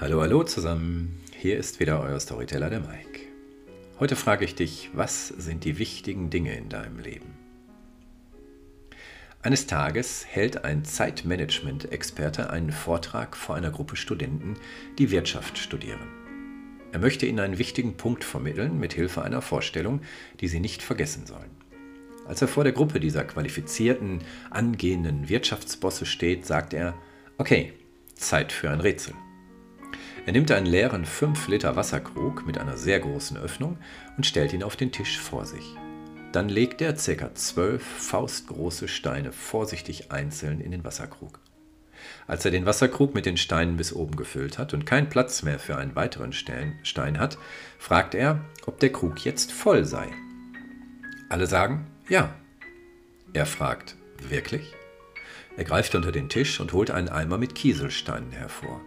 Hallo zusammen, hier ist wieder euer Storyteller der Mike. Heute frage ich dich, was sind die wichtigen Dinge in deinem Leben? Eines Tages hält ein Zeitmanagement-Experte einen Vortrag vor einer Gruppe Studenten, die Wirtschaft studieren. Er möchte ihnen einen wichtigen Punkt vermitteln mit Hilfe einer Vorstellung, die sie nicht vergessen sollen. Als er vor der Gruppe dieser qualifizierten, angehenden Wirtschaftsbosse steht, sagt er, okay, Zeit für ein Rätsel. Er nimmt einen leeren 5 Liter Wasserkrug mit einer sehr großen Öffnung und stellt ihn auf den Tisch vor sich. Dann legt er ca. 12 faustgroße Steine vorsichtig einzeln in den Wasserkrug. Als er den Wasserkrug mit den Steinen bis oben gefüllt hat und keinen Platz mehr für einen weiteren Stein hat, fragt er, ob der Krug jetzt voll sei. Alle sagen ja. Er fragt, wirklich? Er greift unter den Tisch und holt einen Eimer mit Kieselsteinen hervor.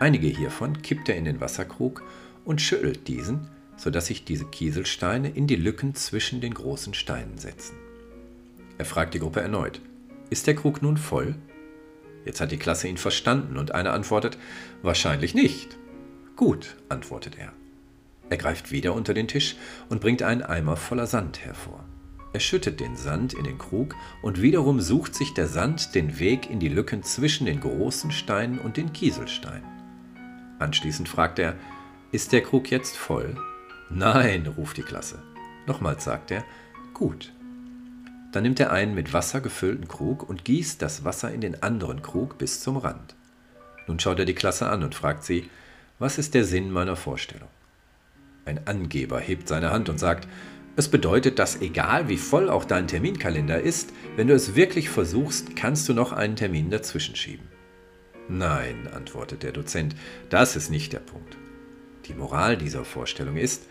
Einige hiervon kippt er in den Wasserkrug und schüttelt diesen, sodass sich diese Kieselsteine in die Lücken zwischen den großen Steinen setzen. Er fragt die Gruppe erneut, ist der Krug nun voll? Jetzt hat die Klasse ihn verstanden und einer antwortet, wahrscheinlich nicht. Gut, antwortet er. Er greift wieder unter den Tisch und bringt einen Eimer voller Sand hervor. Er schüttet den Sand in den Krug und wiederum sucht sich der Sand den Weg in die Lücken zwischen den großen Steinen und den Kieselsteinen. Anschließend fragt er, ist der Krug jetzt voll? Nein, ruft die Klasse. Nochmals sagt er, gut. Dann nimmt er einen mit Wasser gefüllten Krug und gießt das Wasser in den anderen Krug bis zum Rand. Nun schaut er die Klasse an und fragt sie, was ist der Sinn meiner Vorstellung? Ein Angeber hebt seine Hand und sagt, es bedeutet, dass egal wie voll auch dein Terminkalender ist, wenn du es wirklich versuchst, kannst du noch einen Termin dazwischen schieben. Nein, antwortet der Dozent, das ist nicht der Punkt. Die Moral dieser Vorstellung ist,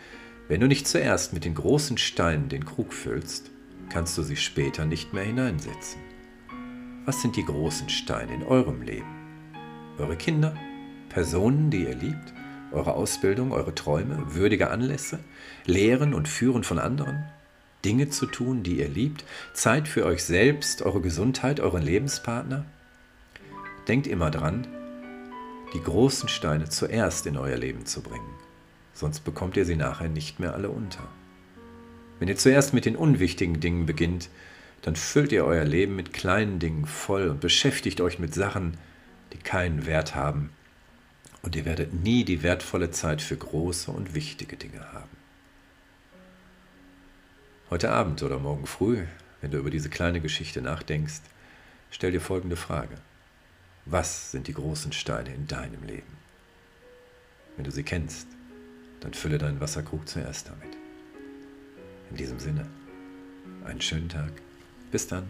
wenn du nicht zuerst mit den großen Steinen den Krug füllst, kannst du sie später nicht mehr hineinsetzen. Was sind die großen Steine in eurem Leben? Eure Kinder? Personen, die ihr liebt? Eure Ausbildung, eure Träume, würdige Anlässe? Lehren und Führen von anderen? Dinge zu tun, die ihr liebt? Zeit für euch selbst, eure Gesundheit, euren Lebenspartner? Denkt immer dran, die großen Steine zuerst in euer Leben zu bringen, sonst bekommt ihr sie nachher nicht mehr alle unter. Wenn ihr zuerst mit den unwichtigen Dingen beginnt, dann füllt ihr euer Leben mit kleinen Dingen voll und beschäftigt euch mit Sachen, die keinen Wert haben, und ihr werdet nie die wertvolle Zeit für große und wichtige Dinge haben. Heute Abend oder morgen früh, wenn du über diese kleine Geschichte nachdenkst, stell dir folgende Frage. Was sind die großen Steine in deinem Leben? Wenn du sie kennst, dann fülle deinen Wasserkrug zuerst damit. In diesem Sinne, einen schönen Tag. Bis dann.